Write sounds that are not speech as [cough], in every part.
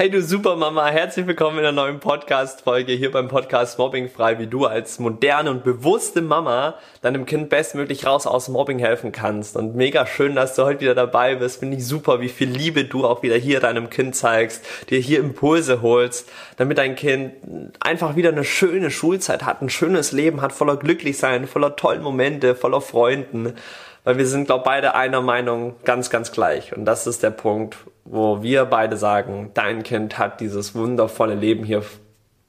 Hey du Supermama, herzlich willkommen in einer neuen Podcast-Folge hier beim Podcast Mobbing frei, wie du als moderne und bewusste Mama deinem Kind bestmöglich raus aus Mobbing helfen kannst. Und mega schön, dass du heute wieder dabei bist. Finde ich super, wie viel Liebe du auch wieder hier deinem Kind zeigst, dir hier Impulse holst, damit dein Kind einfach wieder eine schöne Schulzeit hat, ein schönes Leben hat, voller Glücklichsein, voller tollen Momente, voller Freunden weil wir sind, glaube beide einer Meinung ganz, ganz gleich. Und das ist der Punkt, wo wir beide sagen, dein Kind hat dieses wundervolle Leben hier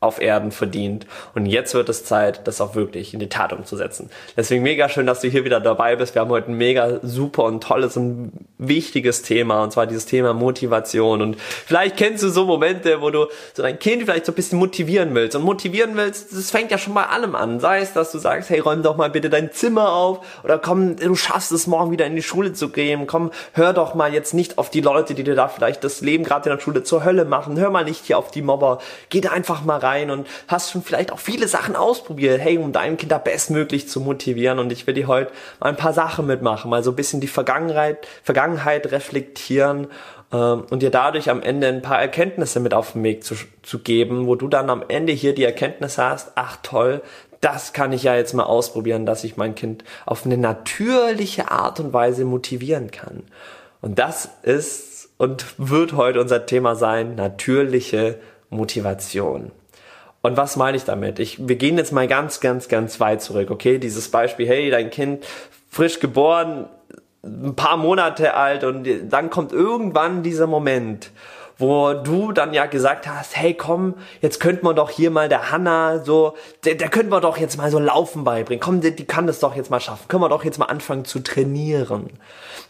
auf Erden verdient. Und jetzt wird es Zeit, das auch wirklich in die Tat umzusetzen. Deswegen mega schön, dass du hier wieder dabei bist. Wir haben heute ein mega super und tolles und wichtiges Thema, und zwar dieses Thema Motivation. Und vielleicht kennst du so Momente, wo du so dein Kind vielleicht so ein bisschen motivieren willst. Und motivieren willst, das fängt ja schon bei allem an. Sei es, dass du sagst, hey, räum doch mal bitte dein Zimmer auf. Oder komm, du schaffst es morgen wieder in die Schule zu gehen. Komm, hör doch mal jetzt nicht auf die Leute, die dir da vielleicht das Leben gerade in der Schule zur Hölle machen. Hör mal nicht hier auf die Mobber. Geh da einfach mal rein rein und hast schon vielleicht auch viele Sachen ausprobiert, hey, um deinem Kind da bestmöglich zu motivieren. Und ich will dir heute mal ein paar Sachen mitmachen, mal so ein bisschen die Vergangenheit, Vergangenheit reflektieren ähm, und dir dadurch am Ende ein paar Erkenntnisse mit auf den Weg zu, zu geben, wo du dann am Ende hier die Erkenntnis hast, ach toll, das kann ich ja jetzt mal ausprobieren, dass ich mein Kind auf eine natürliche Art und Weise motivieren kann. Und das ist und wird heute unser Thema sein, natürliche Motivation. Und was meine ich damit? Ich, wir gehen jetzt mal ganz, ganz, ganz weit zurück, okay? Dieses Beispiel, hey, dein Kind frisch geboren, ein paar Monate alt und dann kommt irgendwann dieser Moment, wo du dann ja gesagt hast, hey komm, jetzt könnte man doch hier mal der Hanna so, der, der könnte man doch jetzt mal so Laufen beibringen. Komm, die, die kann das doch jetzt mal schaffen. Können wir doch jetzt mal anfangen zu trainieren.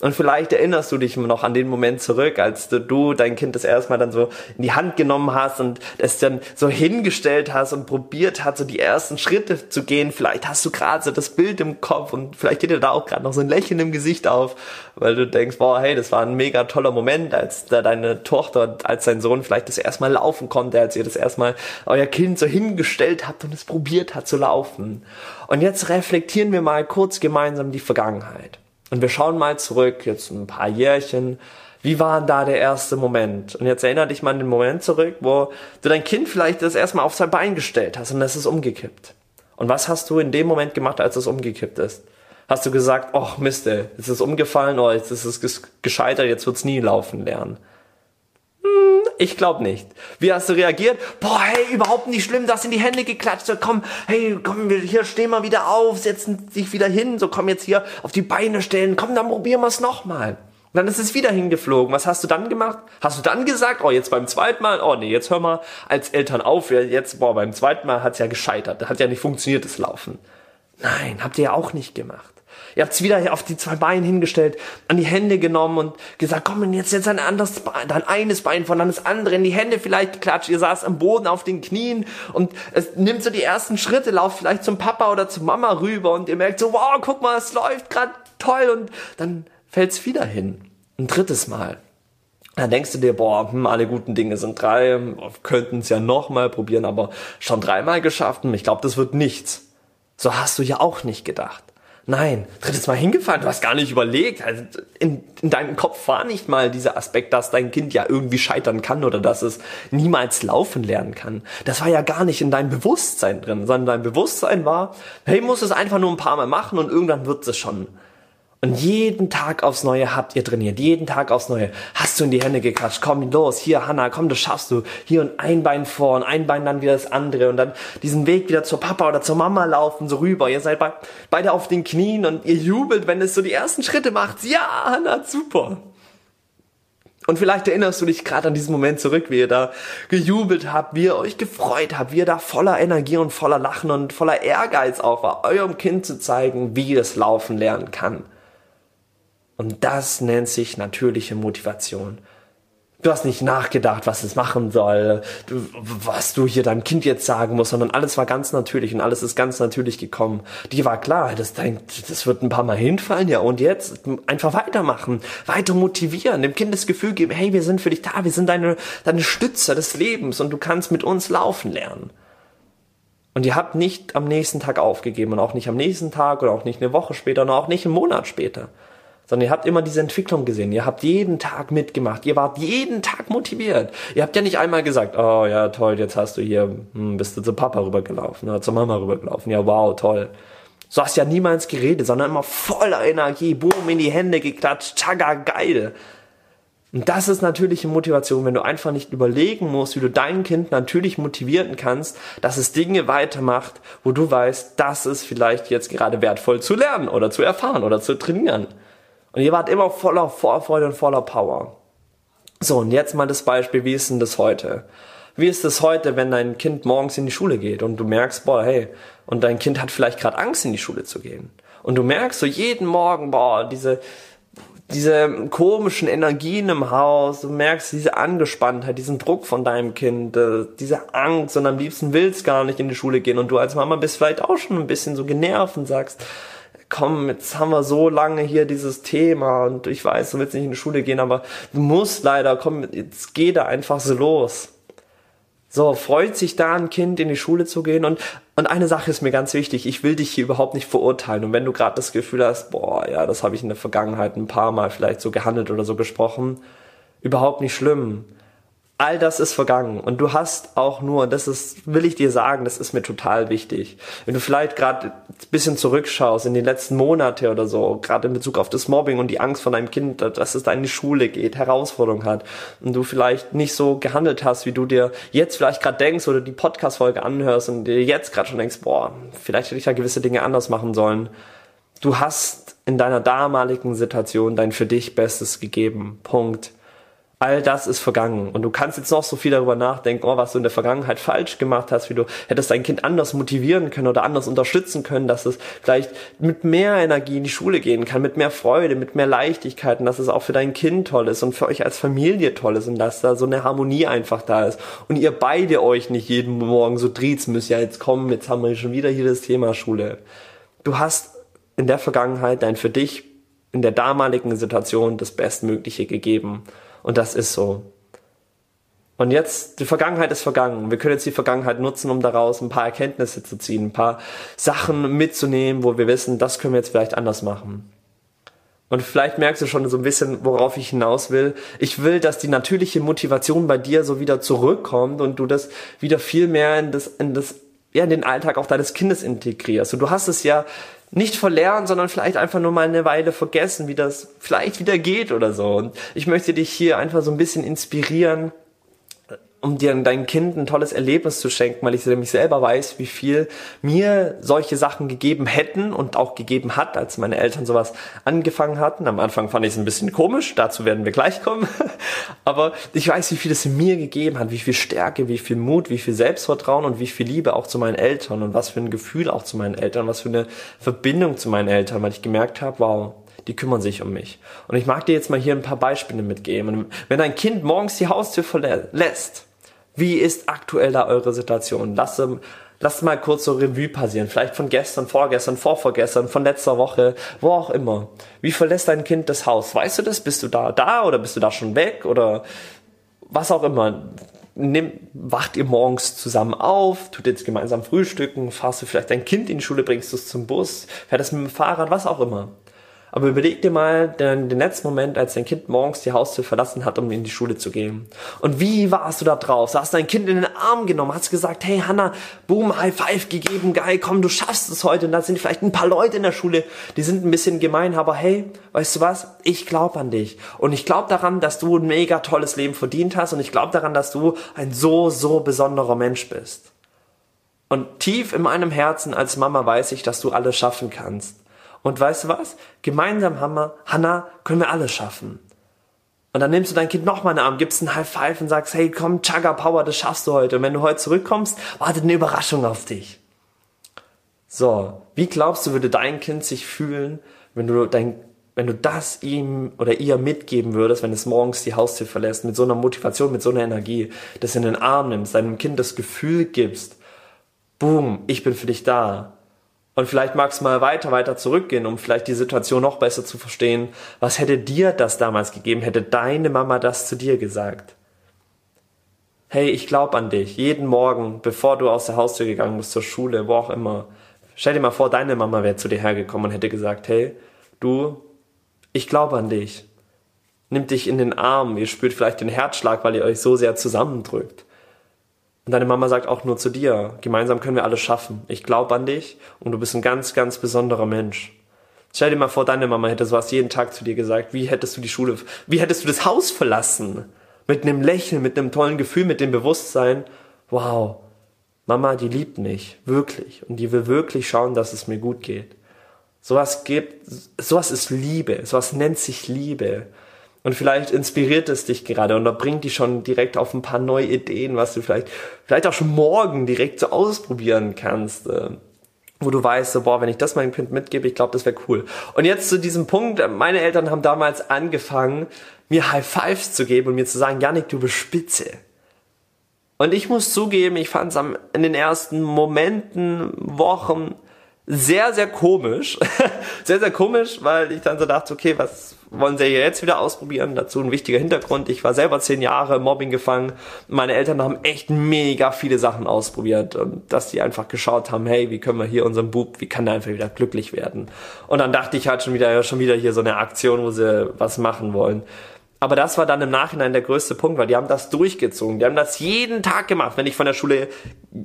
Und vielleicht erinnerst du dich noch an den Moment zurück, als du, du dein Kind das erstmal dann so in die Hand genommen hast und es dann so hingestellt hast und probiert hat, so die ersten Schritte zu gehen. Vielleicht hast du gerade so das Bild im Kopf und vielleicht geht dir da auch gerade noch so ein Lächeln im Gesicht auf, weil du denkst, boah, hey, das war ein mega toller Moment, als da deine Tochter, als dein Sohn vielleicht das erstmal laufen konnte, als ihr das erstmal euer Kind so hingestellt habt und es probiert hat zu laufen. Und jetzt reflektieren wir mal kurz gemeinsam die Vergangenheit. Und wir schauen mal zurück, jetzt ein paar Jährchen. Wie war da der erste Moment? Und jetzt erinnere dich mal an den Moment zurück, wo du dein Kind vielleicht das erstmal auf sein Bein gestellt hast und es ist umgekippt. Und was hast du in dem Moment gemacht, als es umgekippt ist? Hast du gesagt, oh Mist, ey, jetzt ist es umgefallen, oh, jetzt ist es gescheitert, jetzt wird's nie laufen lernen. Ich glaube nicht. Wie hast du reagiert? Boah, hey, überhaupt nicht schlimm, du hast in die Hände geklatscht. So, komm, hey, komm, wir hier stehen mal wieder auf, setzen dich wieder hin. So, komm jetzt hier auf die Beine stellen. Komm, dann probieren wir es nochmal. Und dann ist es wieder hingeflogen. Was hast du dann gemacht? Hast du dann gesagt, oh, jetzt beim zweiten Mal, oh nee, jetzt hör mal als Eltern auf, jetzt, boah, beim zweiten Mal hat's ja gescheitert. Hat ja nicht funktioniert, das Laufen. Nein, habt ihr ja auch nicht gemacht. Ihr habt es wieder auf die zwei Beine hingestellt, an die Hände genommen und gesagt, komm, jetzt jetzt ein anderes Bein, dann eines Bein von dann das andere in die Hände vielleicht geklatscht. Ihr saßt am Boden auf den Knien und es nimmt so die ersten Schritte, lauft vielleicht zum Papa oder zur Mama rüber und ihr merkt so, wow, guck mal, es läuft gerade toll und dann fällt es wieder hin. Ein drittes Mal. Dann denkst du dir, boah, hm, alle guten Dinge sind drei, könnten es ja nochmal probieren, aber schon dreimal geschafft, ich glaube, das wird nichts. So hast du ja auch nicht gedacht. Nein, drittes Mal hingefallen, du hast gar nicht überlegt. Also in, in deinem Kopf war nicht mal dieser Aspekt, dass dein Kind ja irgendwie scheitern kann oder dass es niemals laufen lernen kann. Das war ja gar nicht in deinem Bewusstsein drin, sondern dein Bewusstsein war, hey, muss es einfach nur ein paar Mal machen und irgendwann wird es schon. Und jeden Tag aufs Neue habt ihr trainiert. Jeden Tag aufs Neue. Hast du in die Hände geklatscht. Komm los. Hier, Hanna, komm, das schaffst du. Hier und ein Bein vor und ein Bein dann wieder das andere. Und dann diesen Weg wieder zur Papa oder zur Mama laufen, so rüber. Ihr seid bei, beide auf den Knien und ihr jubelt, wenn es so die ersten Schritte macht. Ja, Hanna, super. Und vielleicht erinnerst du dich gerade an diesen Moment zurück, wie ihr da gejubelt habt, wie ihr euch gefreut habt, wie ihr da voller Energie und voller Lachen und voller Ehrgeiz auch war, eurem Kind zu zeigen, wie es laufen lernen kann. Und das nennt sich natürliche Motivation. Du hast nicht nachgedacht, was es machen soll, was du hier deinem Kind jetzt sagen musst, sondern alles war ganz natürlich und alles ist ganz natürlich gekommen. Die war klar, das, das wird ein paar Mal hinfallen, ja, und jetzt einfach weitermachen, weiter motivieren, dem Kind das Gefühl geben, hey, wir sind für dich da, wir sind deine, deine Stützer des Lebens und du kannst mit uns laufen lernen. Und ihr habt nicht am nächsten Tag aufgegeben und auch nicht am nächsten Tag oder auch nicht eine Woche später und auch nicht einen Monat später, sondern ihr habt immer diese Entwicklung gesehen. Ihr habt jeden Tag mitgemacht. Ihr wart jeden Tag motiviert. Ihr habt ja nicht einmal gesagt, oh ja, toll, jetzt hast du hier, hm, bist du zu Papa rübergelaufen oder zur Mama rübergelaufen. Ja, wow, toll. So hast ja niemals geredet, sondern immer voller Energie, boom, in die Hände geklatscht, tschagga, geil. Und das ist natürliche Motivation, wenn du einfach nicht überlegen musst, wie du dein Kind natürlich motivieren kannst, dass es Dinge weitermacht, wo du weißt, das ist vielleicht jetzt gerade wertvoll zu lernen oder zu erfahren oder zu trainieren. Und ihr wart immer voller Vorfreude und voller Power. So, und jetzt mal das Beispiel, wie ist denn das heute? Wie ist es heute, wenn dein Kind morgens in die Schule geht und du merkst, boah, hey, und dein Kind hat vielleicht gerade Angst, in die Schule zu gehen. Und du merkst so jeden Morgen, boah, diese, diese komischen Energien im Haus, du merkst diese Angespanntheit, diesen Druck von deinem Kind, äh, diese Angst und am liebsten willst gar nicht in die Schule gehen und du als Mama bist vielleicht auch schon ein bisschen so genervt und sagst, komm, jetzt haben wir so lange hier dieses Thema und ich weiß, du willst nicht in die Schule gehen, aber du musst leider, komm, jetzt geh da einfach so los. So, freut sich da ein Kind in die Schule zu gehen und, und eine Sache ist mir ganz wichtig, ich will dich hier überhaupt nicht verurteilen und wenn du gerade das Gefühl hast, boah, ja, das habe ich in der Vergangenheit ein paar Mal vielleicht so gehandelt oder so gesprochen, überhaupt nicht schlimm all das ist vergangen und du hast auch nur, das ist, will ich dir sagen, das ist mir total wichtig. Wenn du vielleicht gerade ein bisschen zurückschaust in die letzten Monate oder so, gerade in Bezug auf das Mobbing und die Angst von deinem Kind, dass es da in die Schule geht, Herausforderung hat und du vielleicht nicht so gehandelt hast, wie du dir jetzt vielleicht gerade denkst oder die Podcast-Folge anhörst und dir jetzt gerade schon denkst, boah, vielleicht hätte ich da gewisse Dinge anders machen sollen. Du hast in deiner damaligen Situation dein für dich Bestes gegeben. Punkt all das ist vergangen. Und du kannst jetzt noch so viel darüber nachdenken, oh, was du in der Vergangenheit falsch gemacht hast, wie du hättest dein Kind anders motivieren können oder anders unterstützen können, dass es vielleicht mit mehr Energie in die Schule gehen kann, mit mehr Freude, mit mehr Leichtigkeit und dass es auch für dein Kind toll ist und für euch als Familie toll ist und dass da so eine Harmonie einfach da ist. Und ihr beide euch nicht jeden Morgen so dreht müsst, ja, jetzt kommen, jetzt haben wir schon wieder hier das Thema Schule. Du hast in der Vergangenheit dein für dich in der damaligen Situation das Bestmögliche gegeben. Und das ist so. Und jetzt, die Vergangenheit ist vergangen. Wir können jetzt die Vergangenheit nutzen, um daraus ein paar Erkenntnisse zu ziehen, ein paar Sachen mitzunehmen, wo wir wissen, das können wir jetzt vielleicht anders machen. Und vielleicht merkst du schon so ein bisschen, worauf ich hinaus will. Ich will, dass die natürliche Motivation bei dir so wieder zurückkommt und du das wieder viel mehr in das, in das, ja, in den Alltag auch deines Kindes integrierst. Und du hast es ja nicht verlernen, sondern vielleicht einfach nur mal eine Weile vergessen, wie das vielleicht wieder geht oder so. Und ich möchte dich hier einfach so ein bisschen inspirieren, um dir dein Kind ein tolles Erlebnis zu schenken, weil ich nämlich selber weiß, wie viel mir solche Sachen gegeben hätten und auch gegeben hat, als meine Eltern sowas angefangen hatten. Am Anfang fand ich es ein bisschen komisch, dazu werden wir gleich kommen. [laughs] Aber ich weiß, wie viel es mir gegeben hat, wie viel Stärke, wie viel Mut, wie viel Selbstvertrauen und wie viel Liebe auch zu meinen Eltern und was für ein Gefühl auch zu meinen Eltern, was für eine Verbindung zu meinen Eltern, weil ich gemerkt habe, wow, die kümmern sich um mich. Und ich mag dir jetzt mal hier ein paar Beispiele mitgeben. wenn dein Kind morgens die Haustür verlässt, wie ist aktuell da eure Situation? Lasst, lasst mal kurz so Revue passieren. Vielleicht von gestern, vorgestern, vorvorgestern, von letzter Woche, wo auch immer. Wie verlässt dein Kind das Haus? Weißt du das? Bist du da, da oder bist du da schon weg oder was auch immer? Nimm, wacht ihr morgens zusammen auf, tut jetzt gemeinsam frühstücken, fahrst du vielleicht dein Kind in die Schule, bringst du es zum Bus, fährt es mit dem Fahrrad, was auch immer. Aber überleg dir mal den, den letzten Moment, als dein Kind morgens die Haustür verlassen hat, um in die Schule zu gehen. Und wie warst du da drauf? Hast dein Kind in den Arm genommen, hast gesagt, hey Hanna, boom, High Five gegeben, geil, komm, du schaffst es heute. Und da sind vielleicht ein paar Leute in der Schule, die sind ein bisschen gemein, aber hey, weißt du was? Ich glaube an dich. Und ich glaube daran, dass du ein mega tolles Leben verdient hast. Und ich glaube daran, dass du ein so, so besonderer Mensch bist. Und tief in meinem Herzen als Mama weiß ich, dass du alles schaffen kannst. Und weißt du was? Gemeinsam haben wir, Hannah, können wir alles schaffen. Und dann nimmst du dein Kind nochmal in den Arm, gibst einen High Five und sagst, hey, komm, Chugga Power, das schaffst du heute. Und wenn du heute zurückkommst, wartet eine Überraschung auf dich. So, wie glaubst du, würde dein Kind sich fühlen, wenn du dein, wenn du das ihm oder ihr mitgeben würdest, wenn es morgens die Haustür verlässt, mit so einer Motivation, mit so einer Energie, das in den Arm nimmst, deinem Kind das Gefühl gibst, boom, ich bin für dich da. Und vielleicht magst du mal weiter, weiter zurückgehen, um vielleicht die Situation noch besser zu verstehen. Was hätte dir das damals gegeben? Hätte deine Mama das zu dir gesagt? Hey, ich glaube an dich. Jeden Morgen, bevor du aus der Haustür gegangen bist, zur Schule, wo auch immer. Stell dir mal vor, deine Mama wäre zu dir hergekommen und hätte gesagt, hey, du, Ich glaube an dich. Nimmt dich in den Arm, ihr spürt vielleicht den Herzschlag, weil ihr euch so sehr zusammendrückt. Und deine Mama sagt auch nur zu dir, gemeinsam können wir alles schaffen. Ich glaube an dich und du bist ein ganz, ganz besonderer Mensch. Stell dir mal vor, deine Mama hätte sowas jeden Tag zu dir gesagt. Wie hättest du die Schule, wie hättest du das Haus verlassen? Mit einem Lächeln, mit einem tollen Gefühl, mit dem Bewusstsein, wow, Mama, die liebt mich, wirklich. Und die will wirklich schauen, dass es mir gut geht. Sowas gibt, sowas ist Liebe, sowas nennt sich Liebe. Und vielleicht inspiriert es dich gerade und da bringt dich schon direkt auf ein paar neue Ideen, was du vielleicht, vielleicht auch schon morgen direkt so ausprobieren kannst. Äh, wo du weißt, so, boah, wenn ich das meinem Kind mitgebe, ich glaube, das wäre cool. Und jetzt zu diesem Punkt, meine Eltern haben damals angefangen, mir High Fives zu geben und mir zu sagen, Janik, du bist spitze. Und ich muss zugeben, ich fand es in den ersten Momenten, Wochen sehr, sehr komisch. [laughs] sehr, sehr komisch, weil ich dann so dachte, okay, was wollen sie jetzt wieder ausprobieren? Dazu ein wichtiger Hintergrund. Ich war selber zehn Jahre Mobbing gefangen. Meine Eltern haben echt mega viele Sachen ausprobiert und dass die einfach geschaut haben, hey, wie können wir hier unseren Bub, wie kann der einfach wieder glücklich werden? Und dann dachte ich halt schon wieder, schon wieder hier so eine Aktion, wo sie was machen wollen. Aber das war dann im Nachhinein der größte Punkt, weil die haben das durchgezogen. Die haben das jeden Tag gemacht, wenn ich von der Schule,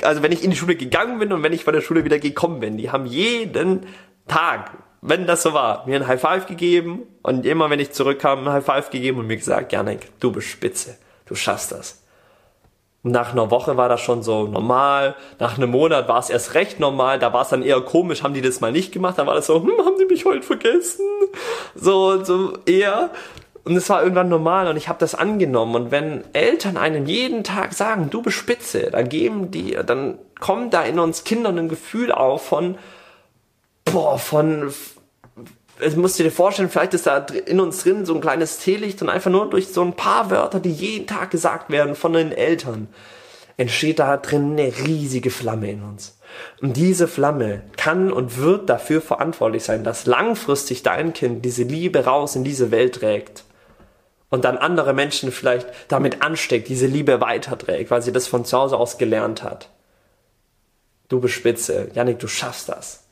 also wenn ich in die Schule gegangen bin und wenn ich von der Schule wieder gekommen bin. Die haben jeden Tag, wenn das so war, mir ein High Five gegeben und immer wenn ich zurückkam, ein High Five gegeben und mir gesagt, Janik, du bist spitze, du schaffst das. Und nach einer Woche war das schon so normal. Nach einem Monat war es erst recht normal. Da war es dann eher komisch, haben die das mal nicht gemacht. Da war das so, hm, haben die mich heute vergessen? So, so eher. Und es war irgendwann normal und ich habe das angenommen. Und wenn Eltern einem jeden Tag sagen, du bist spitze, dann geben die, dann kommt da in uns Kindern ein Gefühl auf von, boah, von, es musst du dir vorstellen, vielleicht ist da in uns drin so ein kleines Teelicht und einfach nur durch so ein paar Wörter, die jeden Tag gesagt werden von den Eltern, entsteht da drin eine riesige Flamme in uns. Und diese Flamme kann und wird dafür verantwortlich sein, dass langfristig dein Kind diese Liebe raus in diese Welt trägt und dann andere Menschen vielleicht damit ansteckt, diese Liebe weiterträgt, weil sie das von zu Hause aus gelernt hat. Du bist spitze. Janik, du schaffst das.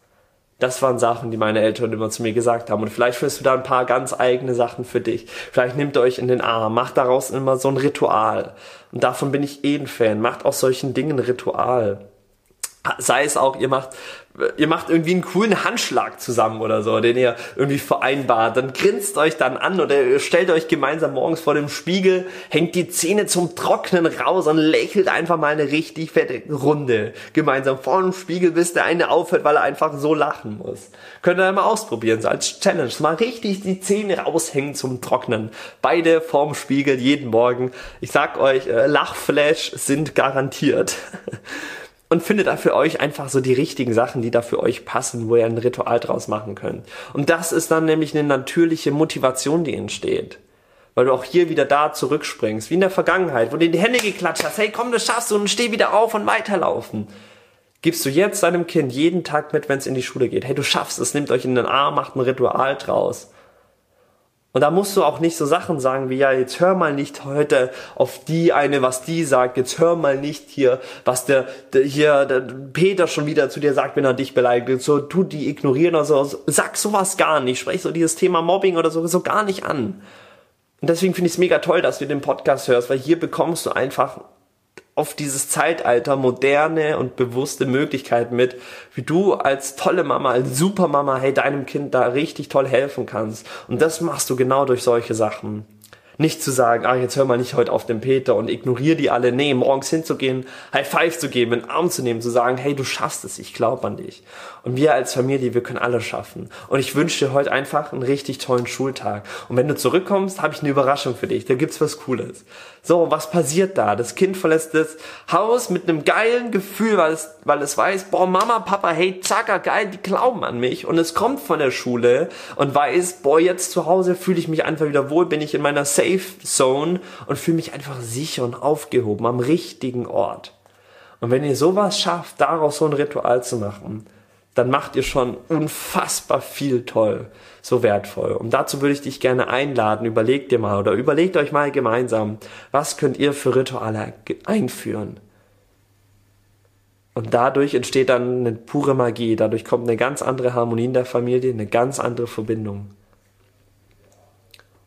Das waren Sachen, die meine Eltern immer zu mir gesagt haben. Und vielleicht führst du da ein paar ganz eigene Sachen für dich. Vielleicht nehmt ihr euch in den Arm, macht daraus immer so ein Ritual. Und davon bin ich eh ein Fan. Macht aus solchen Dingen Ritual sei es auch, ihr macht, ihr macht irgendwie einen coolen Handschlag zusammen oder so, den ihr irgendwie vereinbart, dann grinst euch dann an oder ihr stellt euch gemeinsam morgens vor dem Spiegel, hängt die Zähne zum Trocknen raus und lächelt einfach mal eine richtig fette Runde gemeinsam vor dem Spiegel, bis der eine aufhört, weil er einfach so lachen muss. Könnt ihr mal ausprobieren, so als Challenge, mal richtig die Zähne raushängen zum Trocknen. Beide vorm Spiegel jeden Morgen. Ich sag euch, äh, Lachflash sind garantiert. [laughs] und findet da für euch einfach so die richtigen Sachen, die da für euch passen, wo ihr ein Ritual draus machen könnt. Und das ist dann nämlich eine natürliche Motivation, die entsteht. Weil du auch hier wieder da zurückspringst, wie in der Vergangenheit, wo du in die Hände geklatscht hast, hey komm, das schaffst du und steh wieder auf und weiterlaufen. Gibst du jetzt deinem Kind jeden Tag mit, wenn es in die Schule geht, hey du schaffst es, nimmt euch in den Arm, macht ein Ritual draus. Und da musst du auch nicht so Sachen sagen wie, ja, jetzt hör mal nicht heute auf die eine, was die sagt, jetzt hör mal nicht hier, was der, der hier, der Peter schon wieder zu dir sagt, wenn er dich beleidigt, so, tu die ignorieren oder so, sag sowas gar nicht, sprech so dieses Thema Mobbing oder so, so gar nicht an. Und deswegen finde ich es mega toll, dass du den Podcast hörst, weil hier bekommst du einfach auf dieses Zeitalter moderne und bewusste Möglichkeiten mit, wie du als tolle Mama, als Supermama, hey, deinem Kind da richtig toll helfen kannst. Und das machst du genau durch solche Sachen. Nicht zu sagen, ah, jetzt hör mal nicht heute auf den Peter und ignoriere die alle. Nee, morgens hinzugehen, High Five zu geben, einen Arm zu nehmen, zu sagen, hey, du schaffst es, ich glaube an dich. Und wir als Familie, wir können alles schaffen. Und ich wünsche dir heute einfach einen richtig tollen Schultag. Und wenn du zurückkommst, habe ich eine Überraschung für dich. Da gibt's was Cooles. So, was passiert da? Das Kind verlässt das Haus mit einem geilen Gefühl, weil es, weil es weiß, boah, Mama, Papa, hey, zacker, geil, die glauben an mich. Und es kommt von der Schule und weiß, boah, jetzt zu Hause fühle ich mich einfach wieder wohl, bin ich in meiner Safe Zone und fühle mich einfach sicher und aufgehoben am richtigen Ort. Und wenn ihr sowas schafft, daraus so ein Ritual zu machen, dann macht ihr schon unfassbar viel toll, so wertvoll. Und dazu würde ich dich gerne einladen, überlegt dir mal oder überlegt euch mal gemeinsam, was könnt ihr für Rituale einführen? Und dadurch entsteht dann eine pure Magie, dadurch kommt eine ganz andere Harmonie in der Familie, eine ganz andere Verbindung.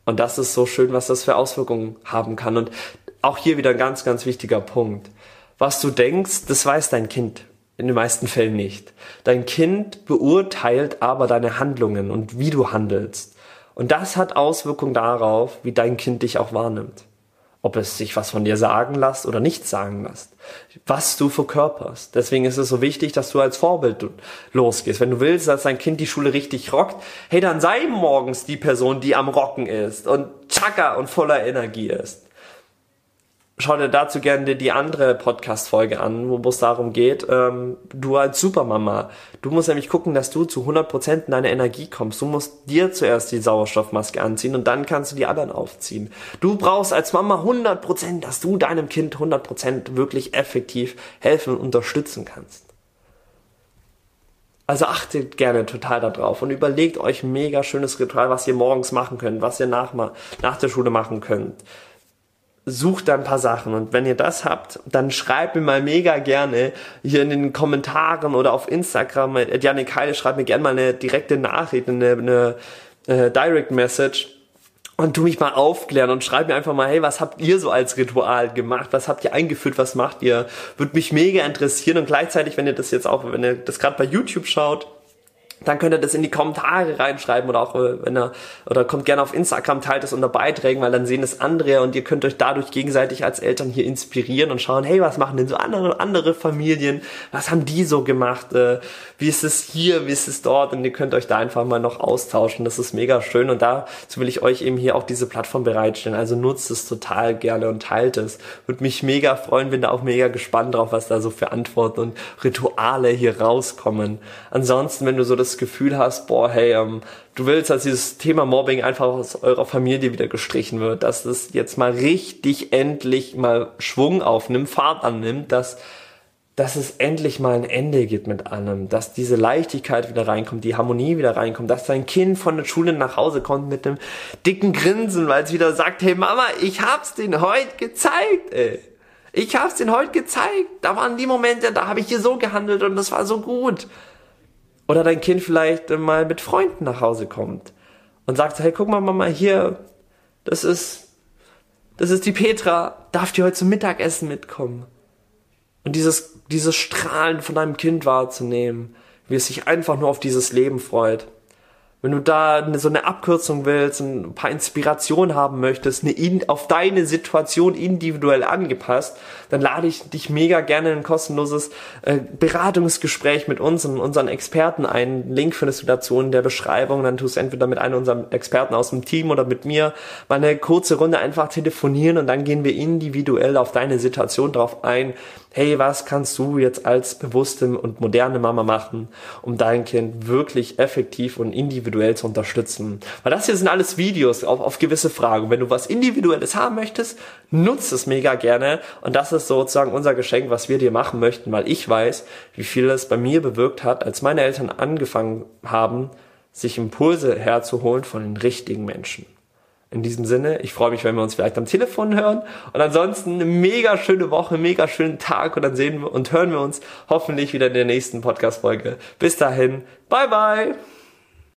Und das ist so schön, was das für Auswirkungen haben kann. Und auch hier wieder ein ganz, ganz wichtiger Punkt. Was du denkst, das weiß dein Kind in den meisten Fällen nicht. Dein Kind beurteilt aber deine Handlungen und wie du handelst. Und das hat Auswirkungen darauf, wie dein Kind dich auch wahrnimmt. Ob es sich was von dir sagen lässt oder nicht sagen lässt. Was du verkörperst. Deswegen ist es so wichtig, dass du als Vorbild losgehst. Wenn du willst, dass dein Kind die Schule richtig rockt, hey, dann sei morgens die Person, die am Rocken ist und tschakka und voller Energie ist schau dir dazu gerne die andere Podcast-Folge an, wo es darum geht, ähm, du als Supermama, du musst nämlich gucken, dass du zu 100% in deine Energie kommst. Du musst dir zuerst die Sauerstoffmaske anziehen und dann kannst du die anderen aufziehen. Du brauchst als Mama 100%, dass du deinem Kind 100% wirklich effektiv helfen und unterstützen kannst. Also achtet gerne total darauf und überlegt euch ein mega schönes Ritual, was ihr morgens machen könnt, was ihr nach, nach der Schule machen könnt sucht da ein paar Sachen und wenn ihr das habt, dann schreibt mir mal mega gerne hier in den Kommentaren oder auf Instagram, Janik Heile, schreibt mir gerne mal eine direkte Nachricht, eine, eine äh, Direct Message und tu mich mal aufklären und schreib mir einfach mal, hey, was habt ihr so als Ritual gemacht? Was habt ihr eingeführt? Was macht ihr? Würde mich mega interessieren und gleichzeitig, wenn ihr das jetzt auch, wenn ihr das gerade bei YouTube schaut, dann könnt ihr das in die Kommentare reinschreiben oder auch äh, wenn er oder kommt gerne auf Instagram, teilt es unter Beiträgen, weil dann sehen es andere und ihr könnt euch dadurch gegenseitig als Eltern hier inspirieren und schauen, hey, was machen denn so andere, andere Familien? Was haben die so gemacht? Äh, wie ist es hier? Wie ist es dort? Und ihr könnt euch da einfach mal noch austauschen. Das ist mega schön und dazu will ich euch eben hier auch diese Plattform bereitstellen. Also nutzt es total gerne und teilt es. Würde mich mega freuen, bin da auch mega gespannt drauf, was da so für Antworten und Rituale hier rauskommen. Ansonsten, wenn du so das das Gefühl hast, boah, hey, ähm, du willst, dass dieses Thema Mobbing einfach aus eurer Familie wieder gestrichen wird, dass das jetzt mal richtig endlich mal Schwung aufnimmt, Fahrt annimmt, dass dass es endlich mal ein Ende gibt mit allem, dass diese Leichtigkeit wieder reinkommt, die Harmonie wieder reinkommt, dass dein Kind von der Schule nach Hause kommt mit einem dicken Grinsen, weil es wieder sagt, hey Mama, ich hab's den heute gezeigt, ey. Ich hab's den heute gezeigt. Da waren die Momente, da habe ich hier so gehandelt und das war so gut. Oder dein Kind vielleicht mal mit Freunden nach Hause kommt und sagt, hey, guck mal, Mama, hier, das ist, das ist die Petra, darf die heute zum Mittagessen mitkommen? Und dieses, dieses Strahlen von deinem Kind wahrzunehmen, wie es sich einfach nur auf dieses Leben freut. Wenn du da so eine Abkürzung willst, ein paar Inspirationen haben möchtest, eine in, auf deine Situation individuell angepasst, dann lade ich dich mega gerne in ein kostenloses äh, Beratungsgespräch mit uns und unseren Experten ein. Link findest du dazu in der Beschreibung. Dann tust du entweder mit einem unserer Experten aus dem Team oder mit mir mal eine kurze Runde einfach telefonieren und dann gehen wir individuell auf deine Situation drauf ein hey, was kannst du jetzt als bewusste und moderne Mama machen, um dein Kind wirklich effektiv und individuell zu unterstützen? Weil das hier sind alles Videos auf, auf gewisse Fragen. Wenn du was Individuelles haben möchtest, nutzt es mega gerne. Und das ist sozusagen unser Geschenk, was wir dir machen möchten, weil ich weiß, wie viel es bei mir bewirkt hat, als meine Eltern angefangen haben, sich Impulse herzuholen von den richtigen Menschen. In diesem Sinne, ich freue mich, wenn wir uns vielleicht am Telefon hören. Und ansonsten eine mega schöne Woche, mega schönen Tag und dann sehen wir und hören wir uns hoffentlich wieder in der nächsten Podcast-Folge. Bis dahin, bye bye!